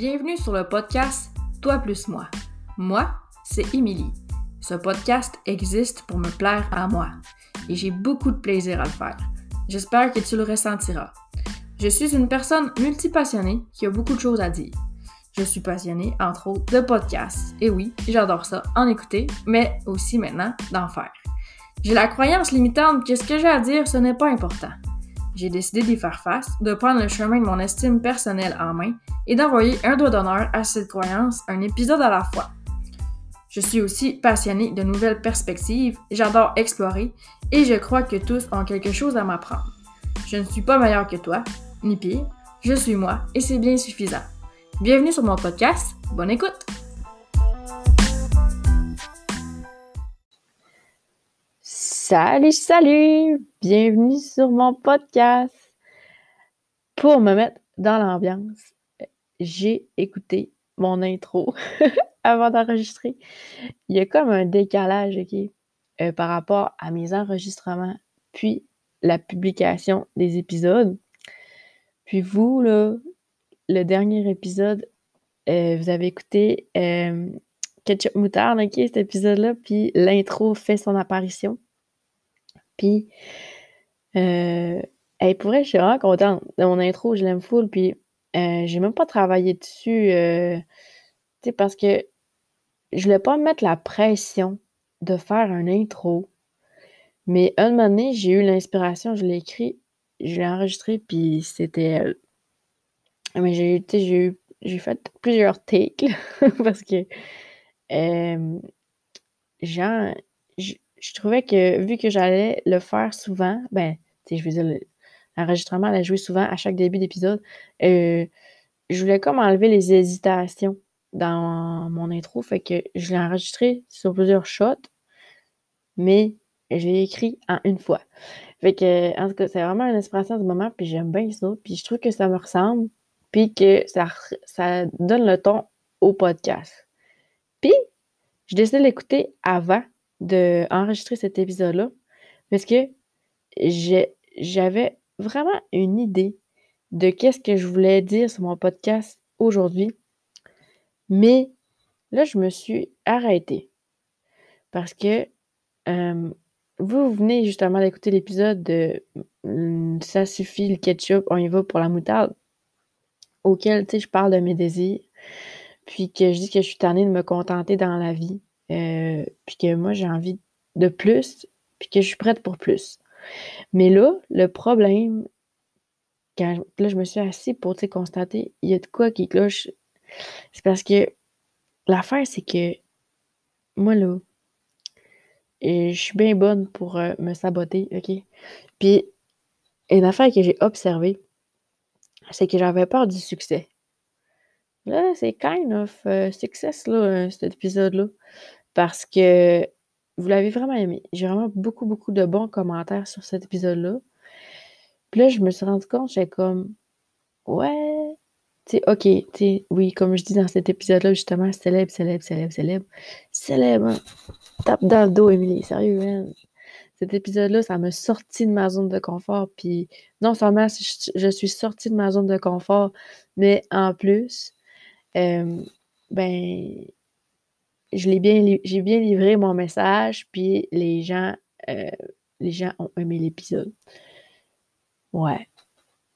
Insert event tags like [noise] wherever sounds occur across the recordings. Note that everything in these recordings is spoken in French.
Bienvenue sur le podcast Toi plus moi. Moi, c'est Émilie. Ce podcast existe pour me plaire à moi et j'ai beaucoup de plaisir à le faire. J'espère que tu le ressentiras. Je suis une personne multipassionnée qui a beaucoup de choses à dire. Je suis passionnée, entre autres, de podcasts. Et oui, j'adore ça, en écouter, mais aussi maintenant d'en faire. J'ai la croyance limitante que ce que j'ai à dire, ce n'est pas important. J'ai décidé d'y faire face, de prendre le chemin de mon estime personnelle en main et d'envoyer un doigt d'honneur à cette croyance, un épisode à la fois. Je suis aussi passionnée de nouvelles perspectives, j'adore explorer et je crois que tous ont quelque chose à m'apprendre. Je ne suis pas meilleur que toi, ni pire, je suis moi et c'est bien suffisant. Bienvenue sur mon podcast, bonne écoute! Salut, salut! Bienvenue sur mon podcast. Pour me mettre dans l'ambiance, j'ai écouté mon intro [laughs] avant d'enregistrer. Il y a comme un décalage, euh, par rapport à mes enregistrements, puis la publication des épisodes. Puis vous, là, le dernier épisode, euh, vous avez écouté euh, Ketchup Moutarde, cet épisode-là, puis l'intro fait son apparition. Puis, euh, pour vrai, je suis vraiment contente mon intro, je l'aime full. Puis, euh, j'ai même pas travaillé dessus, euh, tu sais, parce que je voulais pas me mettre la pression de faire un intro. Mais un moment donné, j'ai eu l'inspiration, je l'ai écrit, je l'ai enregistré, puis c'était. mais j'ai j'ai j'ai fait plusieurs takes [laughs] parce que genre je trouvais que vu que j'allais le faire souvent, ben, tu sais, je veux dire, l'enregistrement allait jouer souvent à chaque début d'épisode, euh, je voulais comme enlever les hésitations dans mon intro, fait que je l'ai enregistré sur plusieurs shots, mais je l'ai écrit en une fois. Fait que, en tout cas, c'est vraiment une inspiration du moment, puis j'aime bien ça, puis je trouve que ça me ressemble, puis que ça, ça donne le ton au podcast. Puis, je décidé de l'écouter avant d'enregistrer cet épisode-là parce que j'avais vraiment une idée de qu'est-ce que je voulais dire sur mon podcast aujourd'hui. Mais là, je me suis arrêtée parce que vous venez justement d'écouter l'épisode de mmh, Ça suffit le ketchup, on y va pour la moutarde, auquel, je parle de mes désirs, puis que je dis que je suis tannée de me contenter dans la vie, euh, puis que moi, j'ai envie de plus, puis que je suis prête pour plus. Mais là, le problème, quand là, je me suis assise pour constater, il y a de quoi qui cloche. C'est parce que l'affaire, c'est que moi, là, je suis bien bonne pour euh, me saboter, OK? Puis, une affaire que j'ai observée, c'est que j'avais peur du succès. Là, c'est kind of uh, success, là, cet épisode-là parce que vous l'avez vraiment aimé. J'ai vraiment beaucoup, beaucoup de bons commentaires sur cet épisode-là. Puis là, je me suis rendu compte, j'ai comme, ouais, tu ok, tu oui, comme je dis dans cet épisode-là, justement, célèbre, célèbre, célèbre, célèbre, célèbre, hein. tape dans le dos, Émilie, sérieux, man. Cet épisode-là, ça m'a sorti de ma zone de confort. Puis non seulement je, suis sortie de ma zone de confort, mais en plus, euh, ben, bien, j'ai bien livré mon message, puis les gens, euh, les gens ont aimé l'épisode. Ouais,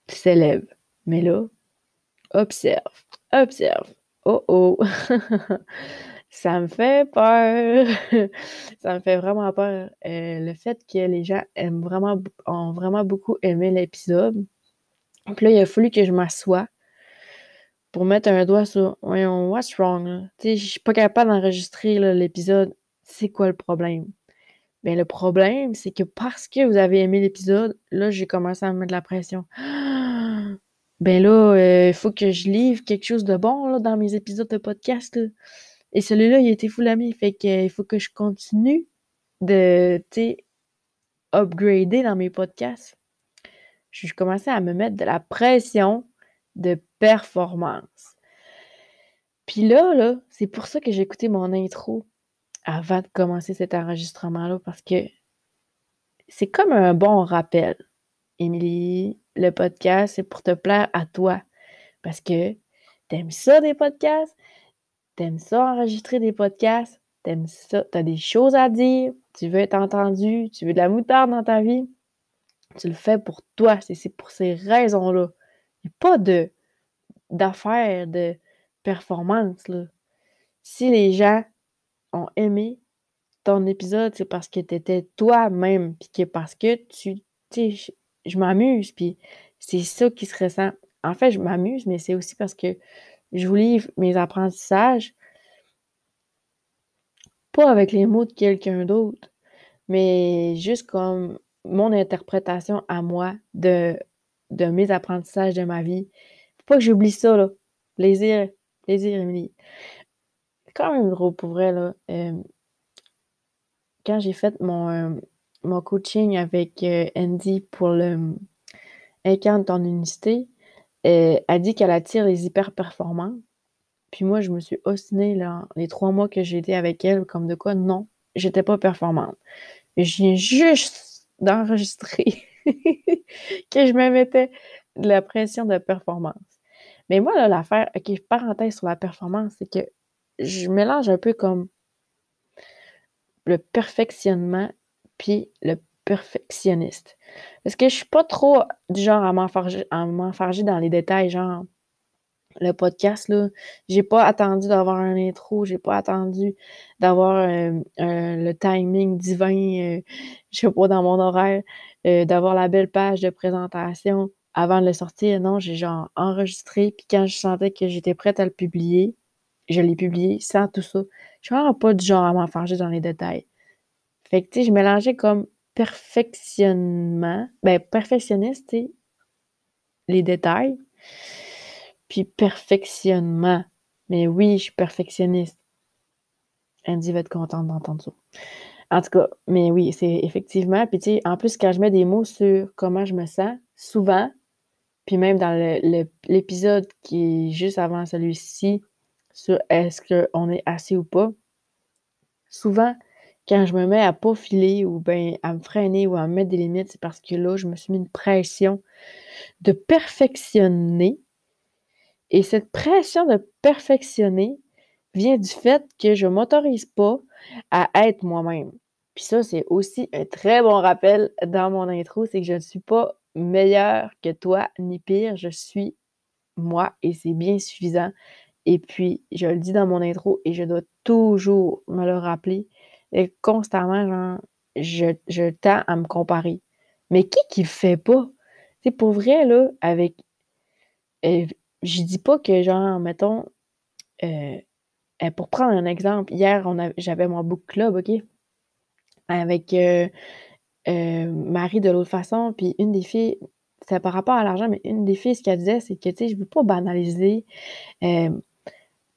célèbre. Mais là, observe, observe. Oh oh, [laughs] ça me fait peur. [laughs] ça me fait vraiment peur. Euh, le fait que les gens aiment vraiment, ont vraiment beaucoup aimé l'épisode. Puis là, il a fallu que je m'assoie pour mettre un doigt sur voyons, what's wrong? Je suis pas capable d'enregistrer l'épisode. C'est quoi le problème? Ben, le problème, c'est que parce que vous avez aimé l'épisode, là, j'ai commencé à me mettre de la pression. [gasps] Ben là, il euh, faut que je livre quelque chose de bon dans mes épisodes de podcast. Et celui-là, il a été fou l'ami. Fait qu'il faut que je continue de, upgrader dans mes podcasts. Je commençais à me mettre de la pression de performance. Puis là, là, c'est pour ça que j'ai écouté mon intro avant de commencer cet enregistrement-là, parce que c'est comme un bon rappel. Émilie, le podcast, c'est pour te plaire à toi. Parce que T'aimes ça des podcasts? T'aimes ça enregistrer des podcasts? T'aimes ça? T'as des choses à dire? Tu veux être entendu? Tu veux de la moutarde dans ta vie? Tu le fais pour toi. C'est pour ces raisons-là. Pas d'affaires, de performance. Si les gens ont aimé ton épisode, c'est parce que tu étais toi-même, puis que parce que tu, tu je m'amuse, puis c'est ça qui se ressent. En fait, je m'amuse, mais c'est aussi parce que je vous livre mes apprentissages, pas avec les mots de quelqu'un d'autre, mais juste comme mon interprétation à moi de, de mes apprentissages de ma vie. Faut pas que j'oublie ça, là. Plaisir, plaisir, Émilie. Quand même drôle pour vrai, là. Euh, quand j'ai fait mon, euh, coaching avec euh, Andy pour le Incarne ton unicité, elle dit qu'elle attire les hyper performants. Puis moi, je me suis ostinée là, les trois mois que j'ai été avec elle, comme de quoi, non, j'étais pas performante. Je viens juste d'enregistrer [laughs] [laughs] que je me mettais de la pression de performance. Mais moi, là, l'affaire, ok, parenthèse sur la performance, c'est que je mélange un peu comme le perfectionnement puis le perfectionniste. Parce que je suis pas trop du genre à m'enfarger dans les détails, genre le podcast, là, j'ai pas attendu d'avoir un intro, j'ai pas attendu d'avoir euh, le timing divin, euh, je sais pas, dans mon horaire, euh, d'avoir la belle page de présentation avant de le sortir. Non, j'ai genre enregistré, puis quand je sentais que j'étais prête à le publier, je l'ai publié sans tout ça. Je suis vraiment pas du genre à m'enfarger dans les détails. Fait que, tu sais, je mélangeais comme perfectionnement, ben, perfectionniste, les détails, puis perfectionnement. Mais oui, je suis perfectionniste. Andy va être contente d'entendre ça. En tout cas, mais oui, c'est effectivement. Puis tu sais, en plus, quand je mets des mots sur comment je me sens, souvent, puis même dans l'épisode qui est juste avant celui-ci, sur est-ce qu'on est assez ou pas, souvent, quand je me mets à pas filer ou bien à me freiner ou à me mettre des limites, c'est parce que là, je me suis mis une pression de perfectionner. Et cette pression de perfectionner vient du fait que je ne m'autorise pas à être moi-même. Puis ça, c'est aussi un très bon rappel dans mon intro, c'est que je ne suis pas meilleure que toi, ni pire, je suis moi et c'est bien suffisant. Et puis, je le dis dans mon intro et je dois toujours me le rappeler, et constamment, genre, je, je tends à me comparer. Mais qui qui le fait pas? C'est pour vrai, là, avec. Euh, je dis pas que, genre, mettons, euh, euh, pour prendre un exemple, hier, j'avais mon book club, OK? Avec Marie de l'autre façon, puis une des filles, c'est par rapport à l'argent, mais une des filles, ce qu'elle disait, c'est que, tu sais, je veux pas banaliser, tu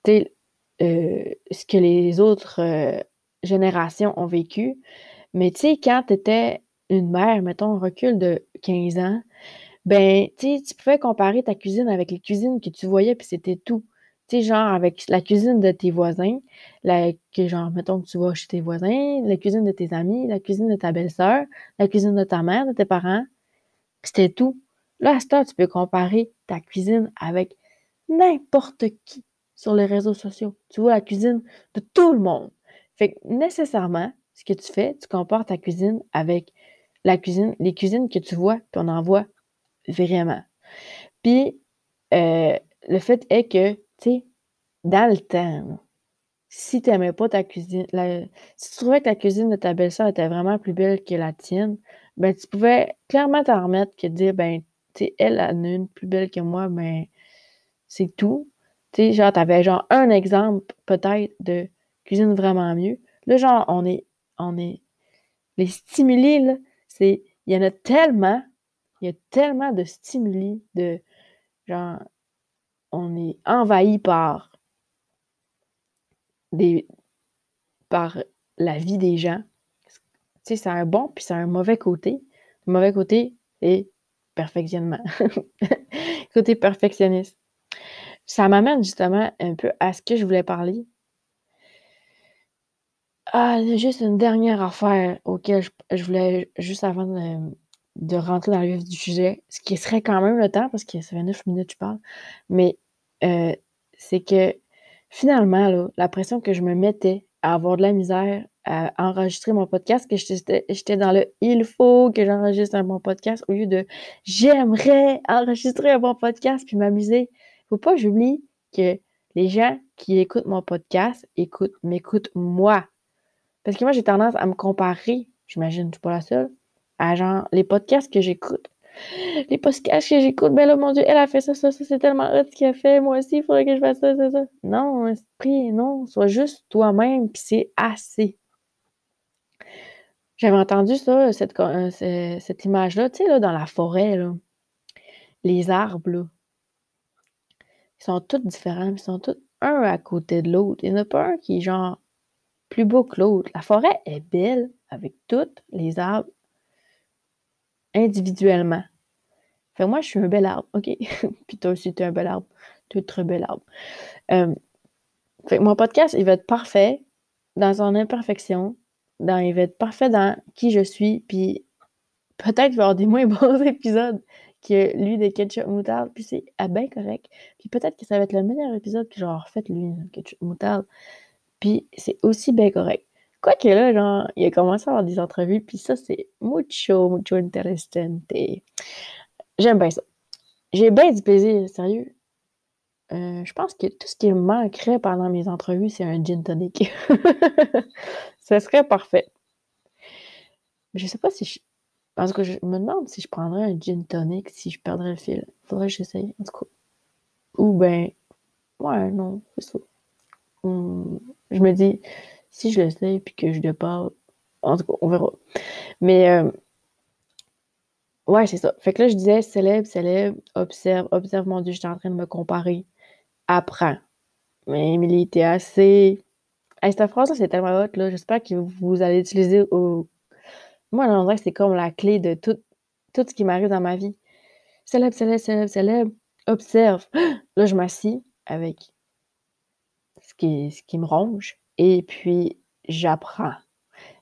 sais, ce que les autres générations ont vécu. Mais tu sais, quand tu une mère, mettons, recul de 15 ans, ben, tu pouvais comparer ta cuisine avec les cuisines que tu voyais, puis c'était tout. Tu sais, genre avec la cuisine de tes voisins, la, que genre, mettons que tu vas chez tes voisins, la cuisine de tes amis, la cuisine de ta belle-sœur, la cuisine de ta mère, de tes parents, c'était tout. Là, à ce temps, tu peux comparer ta cuisine avec n'importe qui sur les réseaux sociaux. Tu vois la cuisine de tout le monde. Fait que nécessairement, ce que tu fais, tu compares ta cuisine avec la cuisine, les cuisines que tu vois, puis on en voit vraiment. Puis, euh, le fait est que, tu sais, dans le temps, si tu n'aimais pas ta cuisine, si tu trouvais que la cuisine de ta belle-sœur était vraiment plus belle que la tienne, ben tu pouvais clairement t'en remettre que dire, ben, tu sais, elle a une plus belle que moi, ben, c'est tout. Tu sais, genre, avais genre un exemple peut-être de cuisine vraiment mieux. Là, genre, on est, on est, les stimuli, là, c'est, il y en a tellement, il y a tellement de stimuli, de, genre, on est envahi par des, par la vie des gens. Tu sais, c'est un bon puis c'est un mauvais côté. Le mauvais côté, c'est perfectionnement. [laughs] côté perfectionniste. Ça m'amène justement un peu à ce que je voulais parler ah, juste une dernière affaire auquel je, voulais, juste avant de, rentrer dans le vif du sujet, ce qui serait quand même le temps, parce que ça fait neuf minutes que je parle, mais euh, c'est que finalement, la pression que je me mettais à avoir de la misère à enregistrer mon podcast, que j'étais dans le il faut que j'enregistre un bon podcast au lieu de j'aimerais enregistrer un bon podcast puis m'amuser. Faut pas que j'oublie que les gens qui écoutent mon podcast écoutent, m'écoutent moi. Parce que moi, j'ai tendance à me comparer, j'imagine, je suis pas la seule, à genre les podcasts que j'écoute. Les podcasts que j'écoute, ben là, mon Dieu, elle a fait ça, ça, ça, c'est tellement hot qu'elle a fait. Moi aussi, il faudrait que je fasse ça, ça, ça. Non, esprit, non. Sois juste toi-même, puis c'est assez. J'avais entendu ça, cette, euh, cette image-là, tu sais, là, dans la forêt, là. Les arbres, là. Ils sont tous différents, ils sont tous un à côté de l'autre. Il n'y en a pas un qui est genre plus beau que l'autre. La forêt est belle avec tous les arbres individuellement. Fait moi, je suis un bel arbre, OK? [laughs] Puis toi aussi, tu es un bel arbre. Tu es un très bel arbre. Euh, fait mon podcast, il va être parfait dans son imperfection. Dans, il va être parfait dans qui je suis. Puis peut-être qu'il va y avoir des moins [laughs] bons épisodes que lui de Ketchup Moutarde. Puis c'est ah, bien correct. Puis peut-être que ça va être le meilleur épisode que j'aurai fait, lui, Ketchup Moutarde. Puis c'est aussi bien correct. Quoique là, genre, il a commencé à avoir des entrevues, puis ça, c'est mucho, mucho interesante. J'aime bien ça. J'ai bien du plaisir, sérieux. Euh, je pense que tout ce qui me manquerait pendant mes entrevues, c'est un gin tonic. [laughs] ça serait parfait. Je sais pas si je. Parce que je me demande si je prendrais un gin tonic si je perdrais le fil. Faudrait que j'essaye, en tout cas. Ou ben. Ouais, non, c'est ça. Hum, je me dis, si je le sais puis que je le parle, en tout cas, on verra. Mais euh, ouais, c'est ça. Fait que là, je disais célèbre, célèbre, observe, observe, mon Dieu, j'étais en train de me comparer. Apprends. Mais Émilie, t'es assez. Hey, cette phrase-là, c'est tellement hot, là. J'espère que vous allez l'utiliser au. Moi, on dirait c'est comme la clé de tout, tout ce qui m'arrive dans ma vie. Célèbre, célèbre, célèbre, célèbre. Observe. [gasps] Là, je m'assis avec ce qui, ce qui me ronge. Et puis, j'apprends.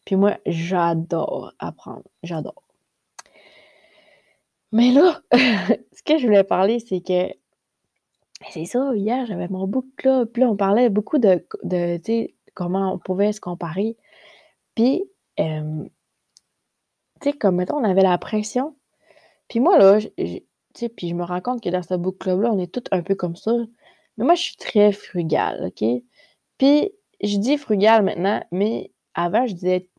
Puis moi, j'adore apprendre. J'adore. Mais là, [laughs] ce que je voulais parler, c'est que c'est ça, hier, j'avais mon book club. Puis là, on parlait beaucoup de, de comment on pouvait se comparer. Puis, tu sais, comme mettons, on avait la pression. Puis moi, là, tu sais, puis je me rends compte que dans ce book club-là, on est tous un peu comme ça. Mais moi, je suis très frugale, OK? Puis, je dis frugal maintenant, mais avant, je disais,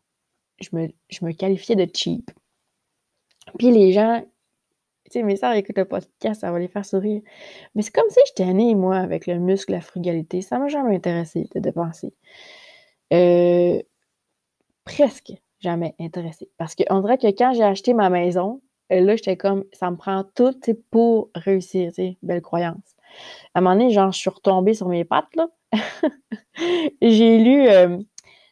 je me, qualifiais de cheap. Puis les gens, tu sais, mes soeurs écoutent le podcast, ça va les faire sourire. Mais c'est comme si j'étais née, moi, avec le muscle, la frugalité. Ça m'a jamais intéressé de dépenser. Euh, presque jamais intéressé. Parce qu'on dirait que quand j'ai acheté ma maison, là, j'étais comme, ça me prend tout pour réussir, tu sais, belle croyance. À un moment donné, genre, je suis retombée sur mes pattes, là. [laughs] j'ai lu, euh,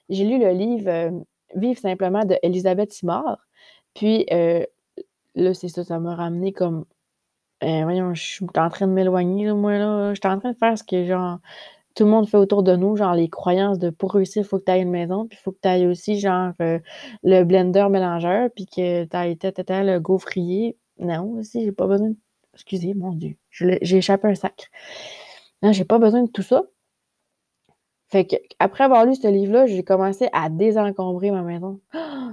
lu le livre euh, Vive simplement de Elisabeth Simard. Puis euh, là, c'est ça, ça m'a ramené comme. voyons, je suis en train de m'éloigner, moi, là. Je suis en train de faire ce que, genre, tout le monde fait autour de nous, genre les croyances de pour réussir, il faut que tu ailles une maison, puis il faut que tu ailles aussi, genre, le blender mélangeur, puis que tu ailles le gaufrier. Non, aussi, j'ai pas besoin de... Excusez, mon Dieu, j'ai échappé un sac. Non, j'ai pas besoin de tout ça. Que, après avoir lu ce livre-là, j'ai commencé à désencombrer ma maison.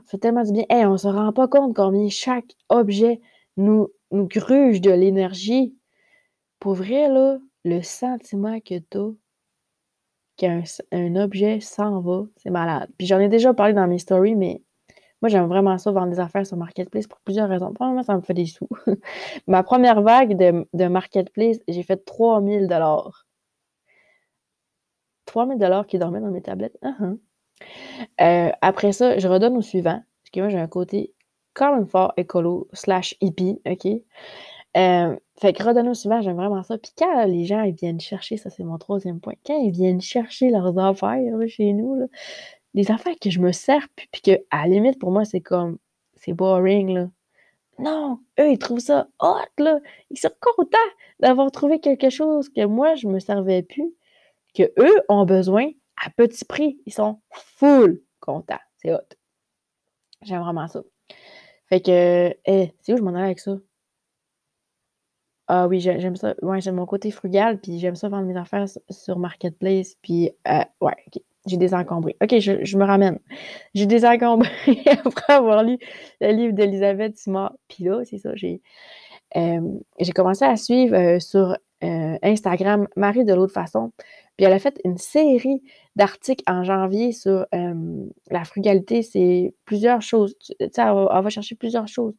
C'est tellement du bien. Hey, on se rend pas compte combien chaque objet nous, nous gruge de l'énergie. Pour vrai, là, le sentiment que tu qu'un un objet s'en va, c'est malade. Puis j'en ai déjà parlé dans mes stories, mais moi, j'aime vraiment ça, vendre des affaires sur Marketplace pour plusieurs raisons. Premièrement, ça me fait des sous. [laughs] Ma première vague de, de Marketplace, j'ai fait 3000 dollars. 3000 dollars qui dormaient dans mes tablettes. Uh-huh. Euh, après ça, je redonne au suivant. Parce que moi, j'ai un côté quand même fort écolo slash hippie, OK? Euh, fait que redonner au suivant, j'aime vraiment ça. Puis quand les gens ils viennent chercher, ça c'est mon troisième point, quand ils viennent chercher leurs affaires chez nous, des affaires que je me sers, puis, puis que à la limite pour moi c'est comme, c'est boring, là. Non, eux ils trouvent ça hot, là. Ils sont contents d'avoir trouvé quelque chose que moi je me servais plus que eux ont besoin à petit prix. Ils sont full contents. C'est hot. J'aime vraiment ça. Fait que, eh, c'est où je m'en allais avec ça? Ah oui, j'aime ça. Ouais, j'aime mon côté frugal, puis j'aime ça vendre mes affaires sur Marketplace, puis euh, ouais, OK. J'ai désencombré. OK, je, me ramène. J'ai désencombré [laughs] après avoir lu le livre d'Elisabeth Simard. Puis là, c'est ça, j'ai euh, commencé à suivre euh, sur Instagram Marie de l'autre façon. Puis elle a fait une série d'articles en janvier sur la frugalité. C'est plusieurs choses. Tu sais, elle, va chercher plusieurs choses.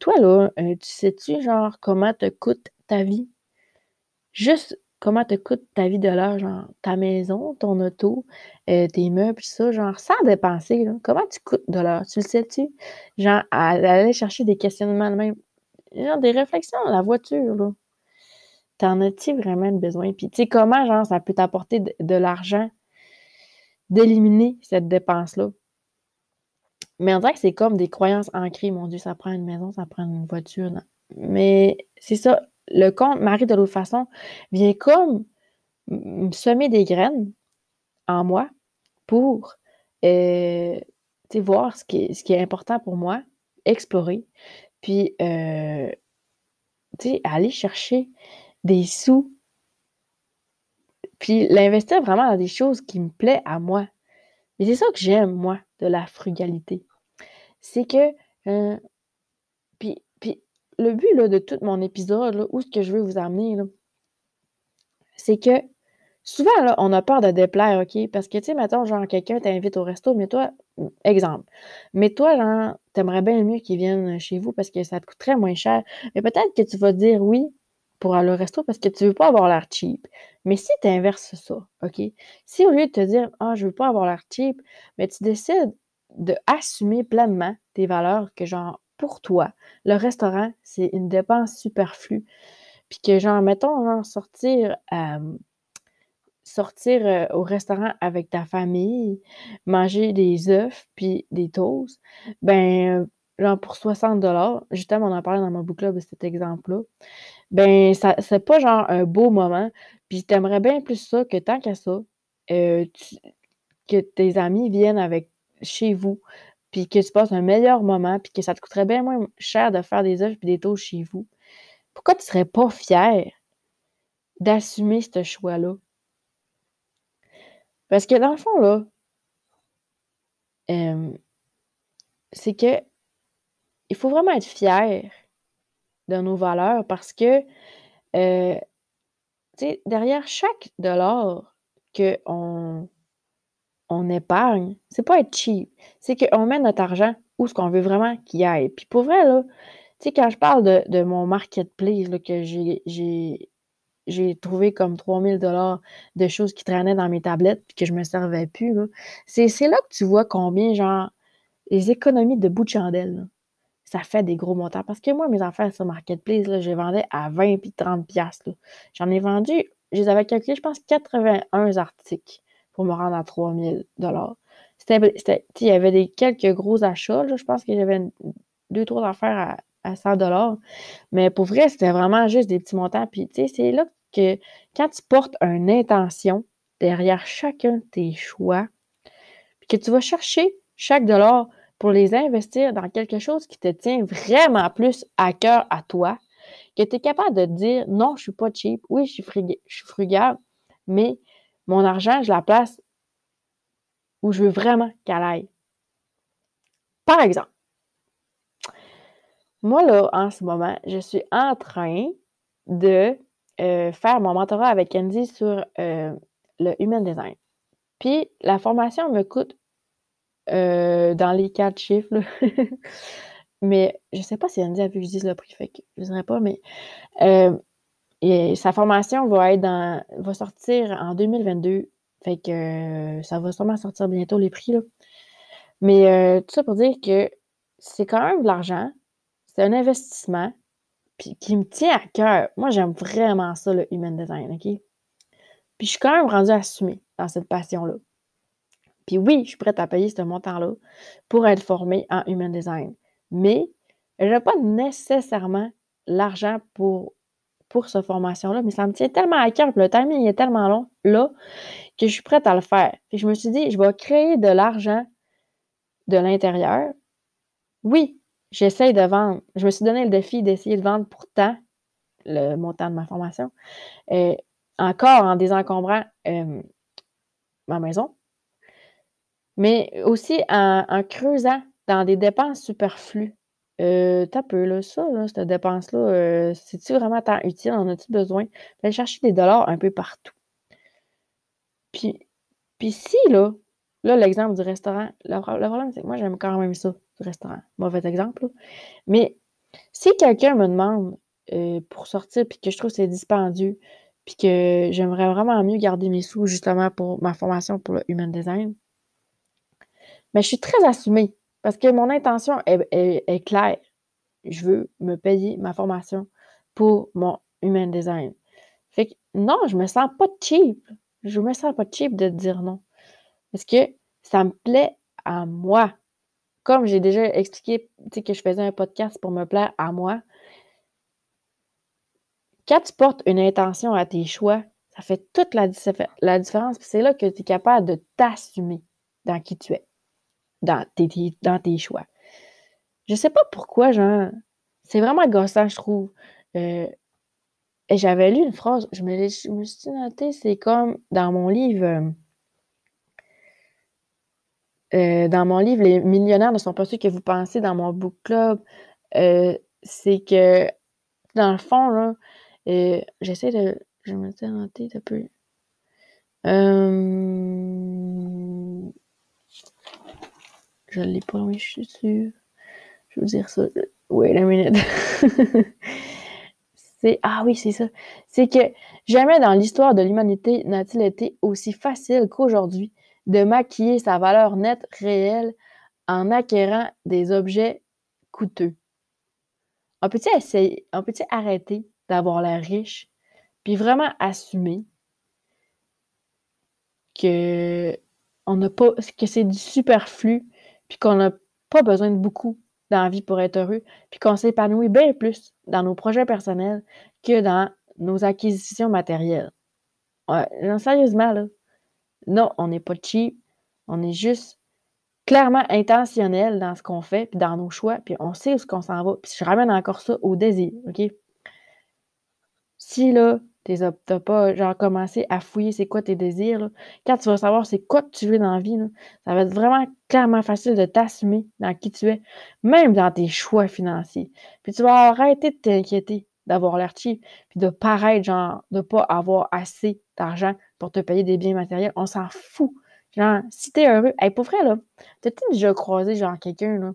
toi, là, tu sais-tu, genre, comment te coûte ta vie? Juste comment te coûte ta vie de l'heure, genre ta maison, ton auto, tes meubles, ça, genre sans dépenser, comment tu coûtes de l'heure? Tu le sais-tu? Genre, aller chercher des questionnements de même. Genre des réflexions la voiture, là. T'en as-tu vraiment besoin? Puis, tu sais, comment, genre, ça peut t'apporter de, l'argent d'éliminer cette dépense-là? Mais on dirait que c'est comme des croyances ancrées. Mon Dieu, ça prend une maison, ça prend une voiture. Mais c'est ça. Le compte Marie de l'autre façon vient comme semer des graines en moi pour euh, voir ce qui, est, ce qui est important pour moi, explorer, puis euh, aller chercher des sous, puis l'investir vraiment dans des choses qui me plaisent à moi. Et c'est ça que j'aime, moi, de la frugalité. C'est que, euh, puis, puis le but de tout mon épisode, là, où ce que je veux vous amener, c'est que souvent, là, on a peur de déplaire, OK? Parce que, tu sais, mettons, genre, quelqu'un t'invite au resto, mais toi, exemple, mais toi, genre, t'aimerais bien mieux qu'il vienne chez vous parce que ça te coûterait moins cher. Mais peut-être que tu vas dire oui, pour aller au resto parce que tu veux pas avoir l'air cheap. Mais si tu inverses ça, OK? Si au lieu de te dire Ah, je veux pas avoir l'air cheap, mais tu décides d'assumer pleinement tes valeurs que genre pour toi, le restaurant, c'est une dépense superflue. Puis que genre, mettons, genre, sortir sortir euh, au restaurant avec ta famille, manger des œufs puis des toasts, ben genre pour 60 justement on en parlait dans mon book club de cet exemple-là, ben ça c'est pas genre un beau moment, puis t'aimerais bien plus ça que tant qu'à ça, euh, que tes amis viennent avec chez vous, puis que tu passes un meilleur moment, puis que ça te coûterait bien moins cher de faire des œufs puis des toasts chez vous. Pourquoi tu serais pas fier d'assumer ce choix-là? Parce que dans le fond, là, c'est que il faut vraiment être fier de nos valeurs parce que, euh, derrière chaque dollar qu'on on épargne, c'est pas être cheap, c'est qu'on met notre argent où ce qu'on veut vraiment qu'il aille. Puis pour vrai, quand je parle de, mon marketplace, là, que j'ai trouvé comme 3000 dollars de choses qui traînaient dans mes tablettes puis que je me servais plus. C'est, là que tu vois combien, genre, les économies de bout de chandelle, ça fait des gros montants. Parce que moi, mes affaires sur Marketplace, là, je les vendais à 20 puis 30 piastres. J'en ai vendu, je les avais calculés, je pense, 81 articles pour me rendre à 3000 dollars. C'était, il y avait des quelques gros achats, je pense que j'avais deux, trois affaires à, à 100 dollars. Mais pour vrai, c'était vraiment juste des petits montants. Puis, tu sais, c'est là que quand tu portes une intention derrière chacun de tes choix, puis que tu vas chercher chaque dollar pour les investir dans quelque chose qui te tient vraiment plus à cœur à toi, que tu es capable de dire non, je ne suis pas cheap, oui, je suis, je frugal, mais mon argent, je la place où je veux vraiment qu'elle aille. Par exemple, moi, là, en ce moment, je suis en train de euh, faire mon mentorat avec Andy sur euh, le Human Design. Puis, la formation me coûte euh, dans les quatre chiffres. [laughs] mais je ne sais pas si Andy a vu que je dise le prix, fait que je ne dirais pas, mais et sa formation va être dans va sortir en 2022. Fait que ça va sûrement sortir bientôt les prix. Là. Mais tout ça pour dire que c'est quand même de l'argent c'est un investissement puis qui me tient à cœur. Moi, j'aime vraiment ça, le human design, OK? Puis je suis quand même rendue assumée dans cette passion-là. Puis oui, je suis prête à payer ce montant-là pour être formée en human design. Mais je n'ai pas nécessairement l'argent pour, pour cette formation-là, mais ça me tient tellement à cœur, le timing est tellement long là que je suis prête à le faire. Puis je me suis dit, je vais créer de l'argent de l'intérieur. Oui, j'essaye de vendre. Je me suis donné le défi d'essayer de vendre pour tant le montant de ma formation. Euh, encore en désencombrant euh, ma maison, mais aussi en, creusant dans des dépenses superflues. Euh, T'as peu, là, ça, cette dépense-là, euh, c'est-tu vraiment tant utile? En as-tu besoin? D'aller chercher des dollars un peu partout. Puis, puis si, là, là, l'exemple du restaurant, le, problème, c'est que moi, j'aime quand même ça, du restaurant. Mauvais exemple, Mais si quelqu'un me demande euh, pour sortir, puis que je trouve que c'est dispendieux, puis que j'aimerais vraiment mieux garder mes sous justement pour ma formation pour le Human Design, mais je suis très assumée parce que mon intention est, claire. Je veux me payer ma formation pour mon Human Design. Fait que non, je me sens pas cheap. Je me sens pas cheap de dire non. Parce que ça me plaît à moi. Comme j'ai déjà expliqué que je faisais un podcast pour me plaire à moi, quand tu portes une intention à tes choix, ça fait toute la, la différence. C'est là que tu es capable de t'assumer dans qui tu es dans tes, dans tes choix. Je sais pas pourquoi, genre, c'est vraiment gossant, je trouve. Euh, et j'avais lu une phrase, je me, je me suis noté, c'est comme dans mon livre. Euh, euh, dans mon livre, Les millionnaires ne sont pas ceux que vous pensez dans mon book club. c'est que, dans le fond, là, j'essaie de. Je me suis noté un peu. Je l'ai pas, oui, je suis sûre. Je veux dire ça. Wait a minute. [laughs] c'est, ah oui, c'est ça. C'est que jamais dans l'histoire de l'humanité n'a-t-il été aussi facile qu'aujourd'hui de maquiller sa valeur nette réelle en acquérant des objets coûteux. On peut-il essayer, on peut arrêter d'avoir l'air riche, puis vraiment assumer que on n'a pas, que c'est du superflu, puis qu'on n'a pas besoin de beaucoup dans la vie pour être heureux, puis qu'on s'épanouit bien plus dans nos projets personnels que dans nos acquisitions matérielles. non, sérieusement, là, non, on n'est pas cheap, on est juste clairement intentionnel dans ce qu'on fait, puis dans nos choix, puis on sait où ce qu'on s'en va. Puis je ramène encore ça au désir, OK? Si, là, T'as pas, genre, commencé à fouiller c'est quoi tes désirs. Quand tu vas savoir c'est quoi que tu veux dans la vie, ça va être vraiment clairement facile de t'assumer dans qui tu es, même dans tes choix financiers. Puis tu vas arrêter de t'inquiéter d'avoir l'air cheap, puis de paraître, genre, de pas avoir assez d'argent pour te payer des biens matériels. On s'en fout. Genre, si t'es heureux, hey, pour vrai, là, t'as-tu déjà croisé, genre, quelqu'un, là,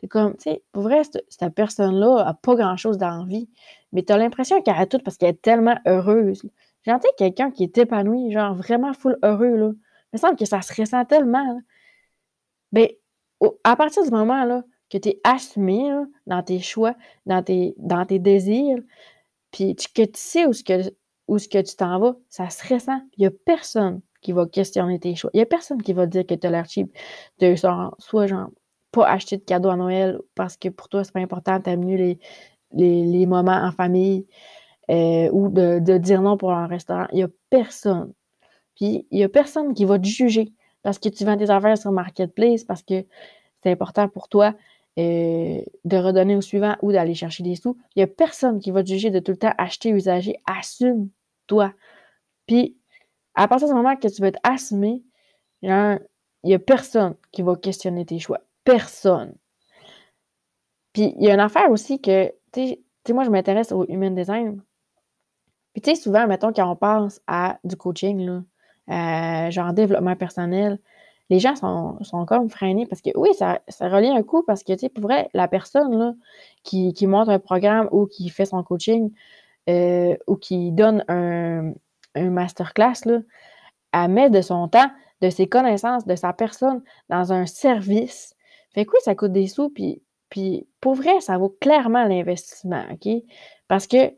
c'est comme, tu sais, pour vrai, cette, personne-là a pas grand-chose d'envie, mais tu as l'impression qu'elle a tout parce qu'elle est tellement heureuse. J'entends quelqu'un qui est épanoui, genre vraiment full heureux, là. Il me semble que ça se ressent tellement. Bien, à partir du moment là, que tu es assumé dans tes choix, dans tes, dans tes désirs, puis que tu sais où, que, que tu t'en vas, ça se ressent. Il n'y a personne qui va questionner tes choix. Il n'y a personne qui va dire que tu as l'air cheap. De, soit genre, pas acheter de cadeaux à Noël parce que pour toi, c'est pas important, t'aimes mieux les, les, moments en famille euh, ou de, dire non pour un restaurant. Il n'y a personne. Puis il n'y a personne qui va te juger parce que tu vends tes affaires sur Marketplace, parce que c'est important pour toi euh, de redonner au suivant ou d'aller chercher des sous. Il n'y a personne qui va te juger de tout le temps acheter usagé. Assume-toi. Puis à partir du moment que tu vas être assumé, il n'y a personne qui va questionner tes choix personne. Puis il y a une affaire aussi que, tu sais, moi, je m'intéresse au human design. Puis tu sais, souvent, mettons, quand on pense à du coaching, là, euh, genre développement personnel, les gens sont, sont, comme freinés parce que oui, ça, ça relie un coup parce que, tu sais, pour vrai, la personne là, qui, qui monte un programme ou qui fait son coaching euh, ou qui donne un, un masterclass, là, elle met de son temps, de ses connaissances, de sa personne dans un service fait que oui, ça coûte des sous, puis, puis pour vrai, ça vaut clairement l'investissement, OK? Parce que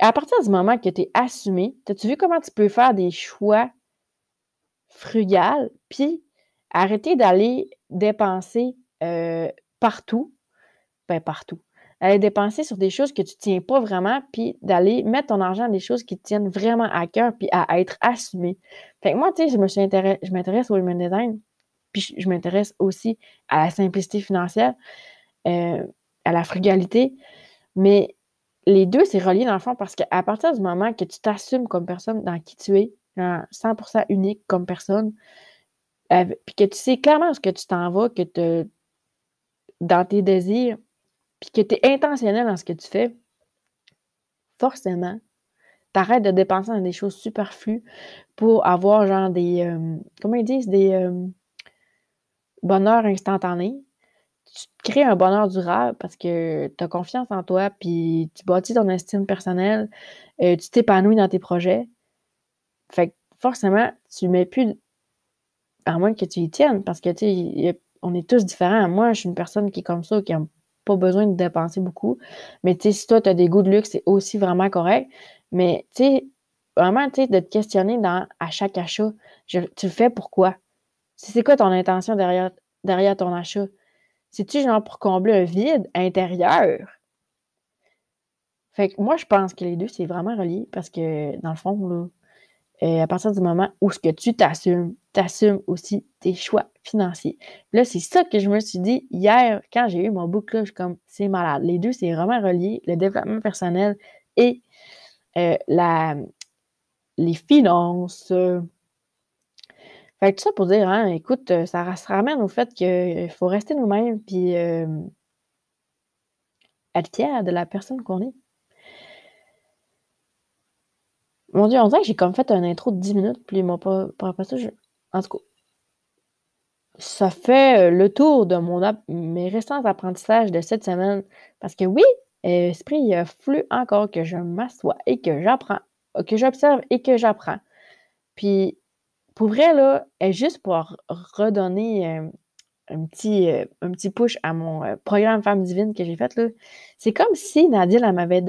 à partir du moment que tu es assumé, as-tu vu comment tu peux faire des choix frugales, puis arrêter d'aller dépenser euh, partout, ben partout, aller dépenser sur des choses que tu tiens pas vraiment, puis d'aller mettre ton argent dans des choses qui te tiennent vraiment à cœur, puis à être assumé. Fait que moi, tu sais, je m'intéresse au human design puis je, m'intéresse aussi à la simplicité financière, euh, à la frugalité. Mais les deux, c'est relié dans le fond parce qu'à partir du moment que tu t'assumes comme personne dans qui tu es, 100% unique comme personne, puis que tu sais clairement ce que tu t'en vas, que tu dans tes désirs, puis que tu es intentionnel dans ce que tu fais, forcément, t'arrêtes de dépenser dans des choses superflues pour avoir genre des, euh, comment ils disent, des euh, bonheurs instantanés tu crées un bonheur durable parce que tu as confiance en toi, puis tu bâtis ton estime personnelle, euh, tu t'épanouis dans tes projets. Fait que forcément, tu mets plus. À moins que tu y tiennes, parce que, tu on est tous différents. Moi, je suis une personne qui est comme ça, qui n'a pas besoin de dépenser beaucoup. Mais, tu sais, si toi, tu as des goûts de luxe, c'est aussi vraiment correct. Mais, tu sais, vraiment, tu sais, de te questionner dans, à chaque achat, tu le fais pourquoi? C'est quoi ton intention derrière, derrière ton achat? C'est-tu genre pour combler un vide intérieur? Fait que moi, je pense que les deux, c'est vraiment relié parce que, dans le fond, là, euh, à partir du moment où ce que tu t'assumes, t'assumes aussi tes choix financiers. là, c'est ça que je me suis dit hier quand j'ai eu mon book je suis comme c'est malade. Les deux, c'est vraiment relié, le développement personnel et euh, les finances. Fait que ça pour dire, hein, écoute, euh, ça se ramène au fait qu'il faut rester nous-mêmes puis euh, être fier de la personne qu'on est. Mon Dieu, on dirait que j'ai comme fait un intro de 10 minutes, puis m'ont pas, pas ça. Je... En tout cas, ça fait euh, le tour de mon mes récents apprentissages de cette semaine. Parce que oui, esprit, fallu encore que je m'assoie et que j'apprends, que j'observe et que j'apprends. Puis pour vrai, là, juste pour redonner euh, un, petit, euh, un petit push à mon euh, programme Femme Divine que j'ai fait, là, c'est comme si Nadine,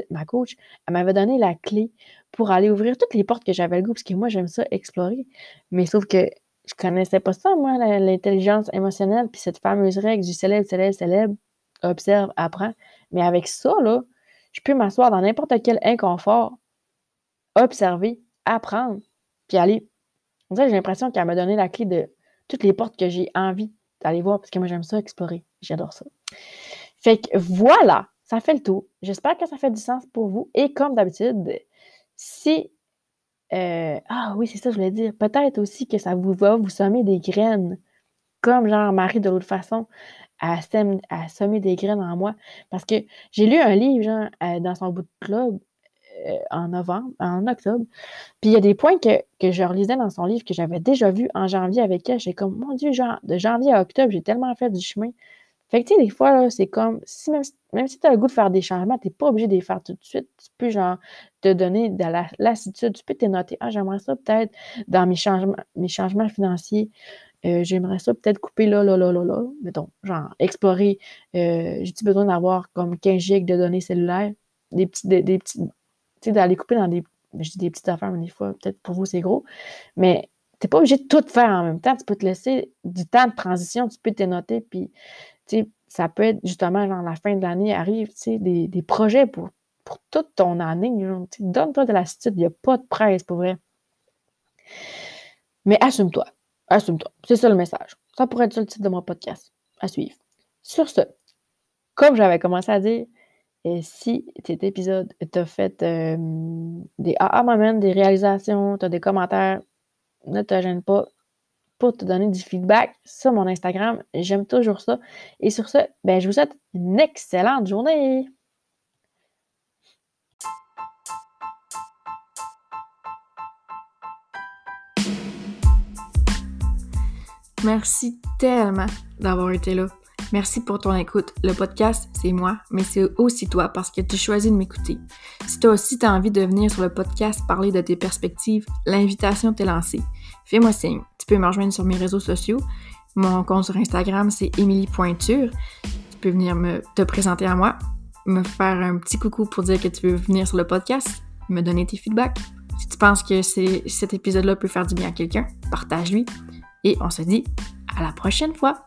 ma coach, elle m'avait donné la clé pour aller ouvrir toutes les portes que j'avais le goût, parce que moi, j'aime ça explorer. Mais sauf que je connaissais pas ça, moi, l'intelligence émotionnelle, puis cette fameuse règle du célèbre, célèbre, célèbre, observe, apprend. Mais avec ça, là, je peux m'asseoir dans n'importe quel inconfort, observer, apprendre, puis aller j'ai l'impression qu'elle m'a donné la clé de toutes les portes que j'ai envie d'aller voir parce que moi, j'aime ça explorer. J'adore ça. Fait que voilà, ça fait le tour. J'espère que ça fait du sens pour vous. Et comme d'habitude, si. Euh, ah oui, c'est ça, je voulais dire. Peut-être aussi que ça vous va vous semer des graines, comme genre Marie de l'autre façon à, semer des graines en moi. Parce que j'ai lu un livre, genre, euh, dans son bout de club, en novembre, en octobre. Puis il y a des points que, je relisais dans son livre que j'avais déjà vu en janvier avec elle. J'ai comme, mon Dieu, genre, de janvier à octobre, j'ai tellement fait du chemin. Fait que, tu sais, des fois, c'est comme, si même, si tu as le goût de faire des changements, tu n'es pas obligé de les faire tout de suite. Tu peux, genre, te donner de la lassitude. Tu peux te noter, ah, j'aimerais ça peut-être dans mes changements, mes changements financiers. Euh, j'aimerais ça peut-être couper là, là, là, là, là. Mettons, genre, explorer. Euh, J'ai-tu besoin d'avoir comme 15 gigs de données cellulaires? Des petits, des, des petits sais, d'aller couper dans des. Je dis des petites affaires, mais des fois, peut-être pour vous, c'est gros. Mais tu n'es pas obligé de tout faire en même temps. Tu peux te laisser du temps de transition, tu peux te noter, puis tu sais, ça peut être justement genre la fin de l'année arrive, tu sais, des, des, projets pour, pour toute ton année. Donne-toi de lassitude, il n'y a pas de presse pour vrai. Mais assume-toi. Assume-toi. C'est ça le message. Ça pourrait être ça le titre de mon podcast à suivre. Sur ce, comme j'avais commencé à dire, et si cet épisode t'a fait euh, des aha moments, des réalisations, tu as des commentaires, ne te gêne pas pour te donner du feedback sur mon Instagram. J'aime toujours ça. Et sur ce, ben, je vous souhaite une excellente journée. Merci tellement d'avoir été là. Merci pour ton écoute. Le podcast, c'est moi, mais c'est aussi toi parce que tu choisis de m'écouter. Si toi aussi tu as envie de venir sur le podcast parler de tes perspectives, l'invitation t'est lancée. Fais-moi signe. Tu peux me rejoindre sur mes réseaux sociaux. Mon compte sur Instagram, c'est Émilie Pointure. Tu peux venir me, te présenter à moi, me faire un petit coucou pour dire que tu veux venir sur le podcast, me donner tes feedbacks. Si tu penses que cet épisode-là peut faire du bien à quelqu'un, partage-lui. Et on se dit à la prochaine fois!